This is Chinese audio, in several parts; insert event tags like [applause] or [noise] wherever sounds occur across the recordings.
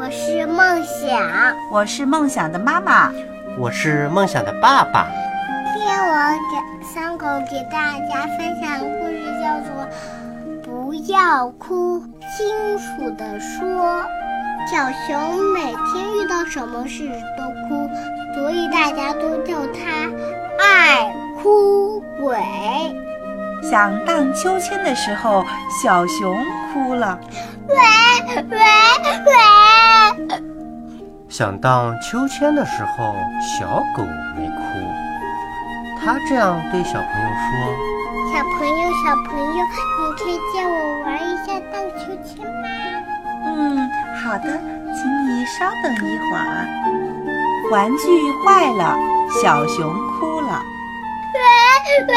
我是梦想，我是梦想的妈妈，我是梦想的爸爸。今天我给三狗给大家分享的故事叫做《不要哭，清楚的说》。小熊每天遇到什么事都哭，所以大家都叫它爱哭鬼。想荡秋千的时候，小熊哭了。喂喂喂！想荡秋千的时候，小狗没哭。它这样对小朋友说：“小朋友，小朋友，你可以借我玩一下荡秋千吗？”“嗯，好的，请你稍等一会儿。”玩具坏了，小熊哭了。喂喂喂！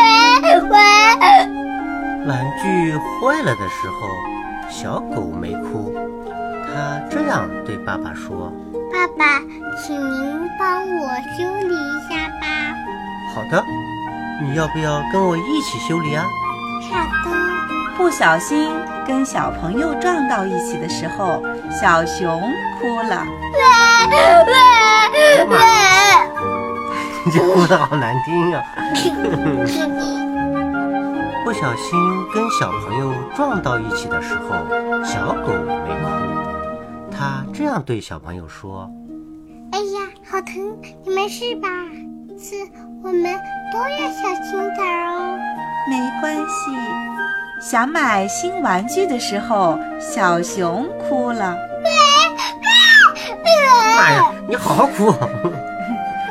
玩具坏了的时候。小狗没哭，它这样对爸爸说：“爸爸，请您帮我修理一下吧。”“好的，你要不要跟我一起修理啊？”“好的。”不小心跟小朋友撞到一起的时候，小熊哭了。“喂喂喂！” [laughs] 你这哭的好难听啊！[laughs] 不小心跟小朋友撞到一起的时候，小狗没哭。它这样对小朋友说：“哎呀，好疼！你没事吧？是，我们都要小心点哦。”没关系。想买新玩具的时候，小熊哭了。妈呀，你好好哭！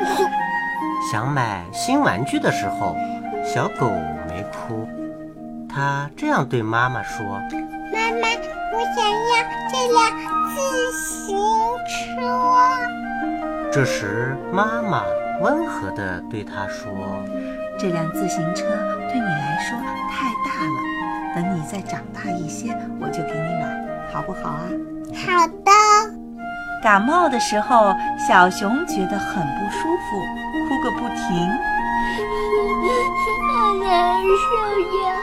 [laughs] 想买新玩具的时候，小狗。他这样对妈妈说：“妈妈，我想要这辆自行车。”这时，妈妈温和地对他说：“这辆自行车对你来说太大了，等你再长大一些，我就给你买，好不好啊？”“好的。”感冒的时候，小熊觉得很不舒服，哭个不停，[laughs] 好难受呀。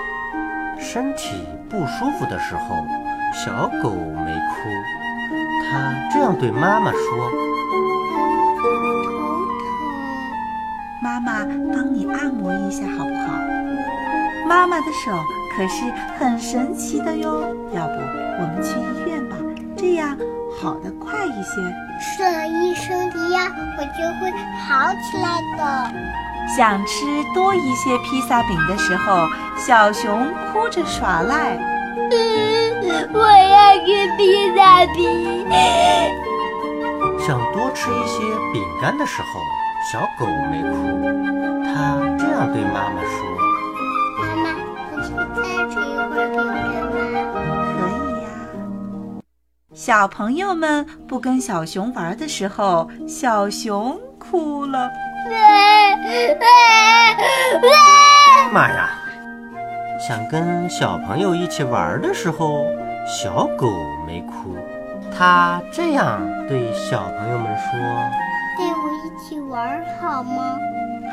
身体不舒服的时候，小狗没哭。它这样对妈妈说：“头疼，妈妈帮你按摩一下好不好？”妈妈的手可是很神奇的哟。要不我们去医院吧，这样好的快一些。是医生的药，我就会好起来的。想吃多一些披萨饼的时候，小熊哭着耍赖。嗯我要吃披萨饼。想多吃一些饼干的时候，小狗没哭。它这样对妈妈说：“妈妈，我请再吃一会儿饼干吗？”可以呀。小朋友们不跟小熊玩的时候，小熊哭了。妈呀！想跟小朋友一起玩的时候，小狗没哭。它这样对小朋友们说：“带我一起玩好吗？”“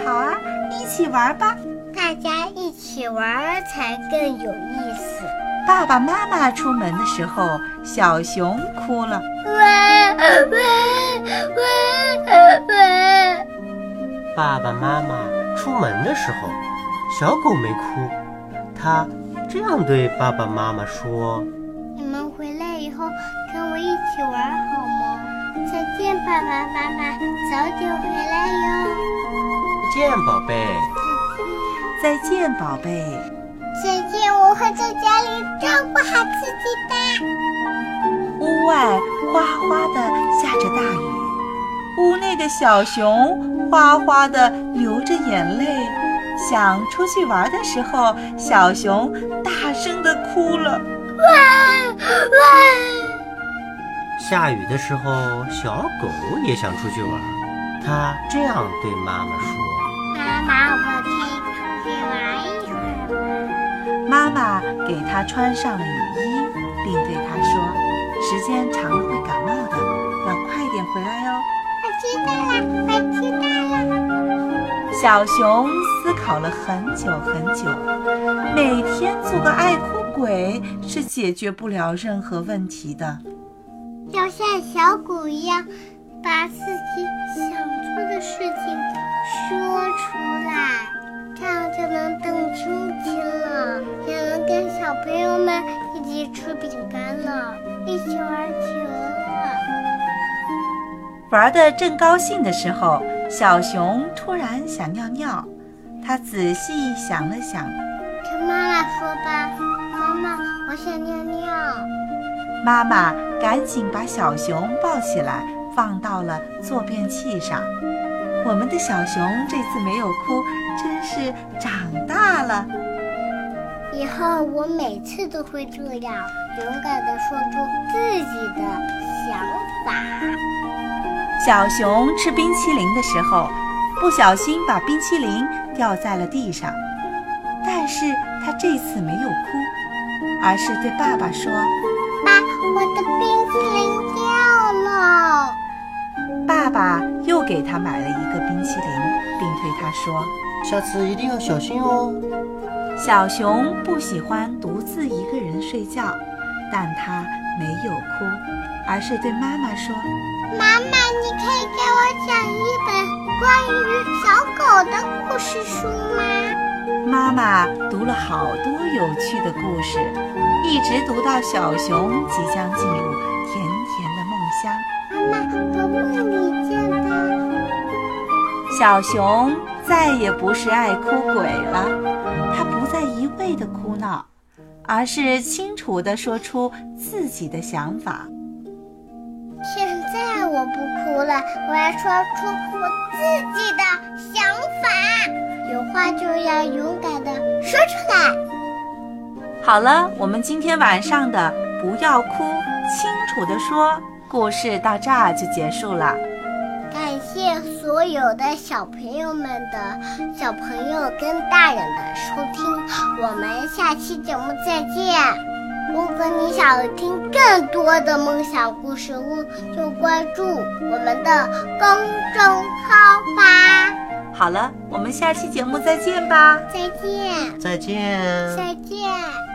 好啊，一起玩吧！大家一起玩才更有意思。”爸爸妈妈出门的时候，小熊哭了。喂喂喂喂！爸爸妈妈出门的时候，小狗没哭。它这样对爸爸妈妈说：“你们回来以后跟我一起玩好吗？”再见，爸爸妈妈，早点回来哟。再见，宝贝。再见，宝贝。再见，我会在家里照顾好自己的。屋外哗哗的下着大雨，屋内的小熊。哗哗地流着眼泪，想出去玩的时候，小熊大声地哭了。哇哇！下雨的时候，小狗也想出去玩。它这样对妈妈说：“妈妈，我可以出去玩一会儿吗？”妈妈给它穿上了雨衣，并对它说：“时间长了会感冒的，要快点回来哦。”我知道了，我知道了。小熊思考了很久很久，每天做个爱哭鬼是解决不了任何问题的。要像小狗一样，把自己想做的事情说出来，这样就能更亲亲了，也能跟小朋友们一起吃饼干了，玩的正高兴的时候，小熊突然想尿尿，它仔细想了想，跟妈妈说吧，妈妈，我想尿尿。妈妈赶紧把小熊抱起来，放到了坐便器上。我们的小熊这次没有哭，真是长大了。以后我每次都会这样，勇敢地说出自己的想法。小熊吃冰淇淋的时候，不小心把冰淇淋掉在了地上，但是他这次没有哭，而是对爸爸说。爸，我的冰淇淋掉了。爸爸又给他买了一个冰淇淋，并对他说：“下次一定要小心哦。”小熊不喜欢独自一个人睡觉，但他没有哭，而是对妈妈说：“妈妈，你可以给我讲一本关于小狗的故事书吗？”妈妈读了好多有趣的故事。一直读到小熊即将进入甜甜的梦乡。妈妈，我梦里见的小熊再也不是爱哭鬼了，它不再一味的哭闹，而是清楚地说出自己的想法。现在我不哭了，我要说出我自己的想法。有话就要勇敢地说出来。好了，我们今天晚上的不要哭，清楚地说故事到这儿就结束了。所有的小朋友们的小朋友跟大人的收听，我们下期节目再见。如果你想听更多的梦想故事屋，就关注我们的公众号吧。好了，我们下期节目再见吧。再见。再见。再见。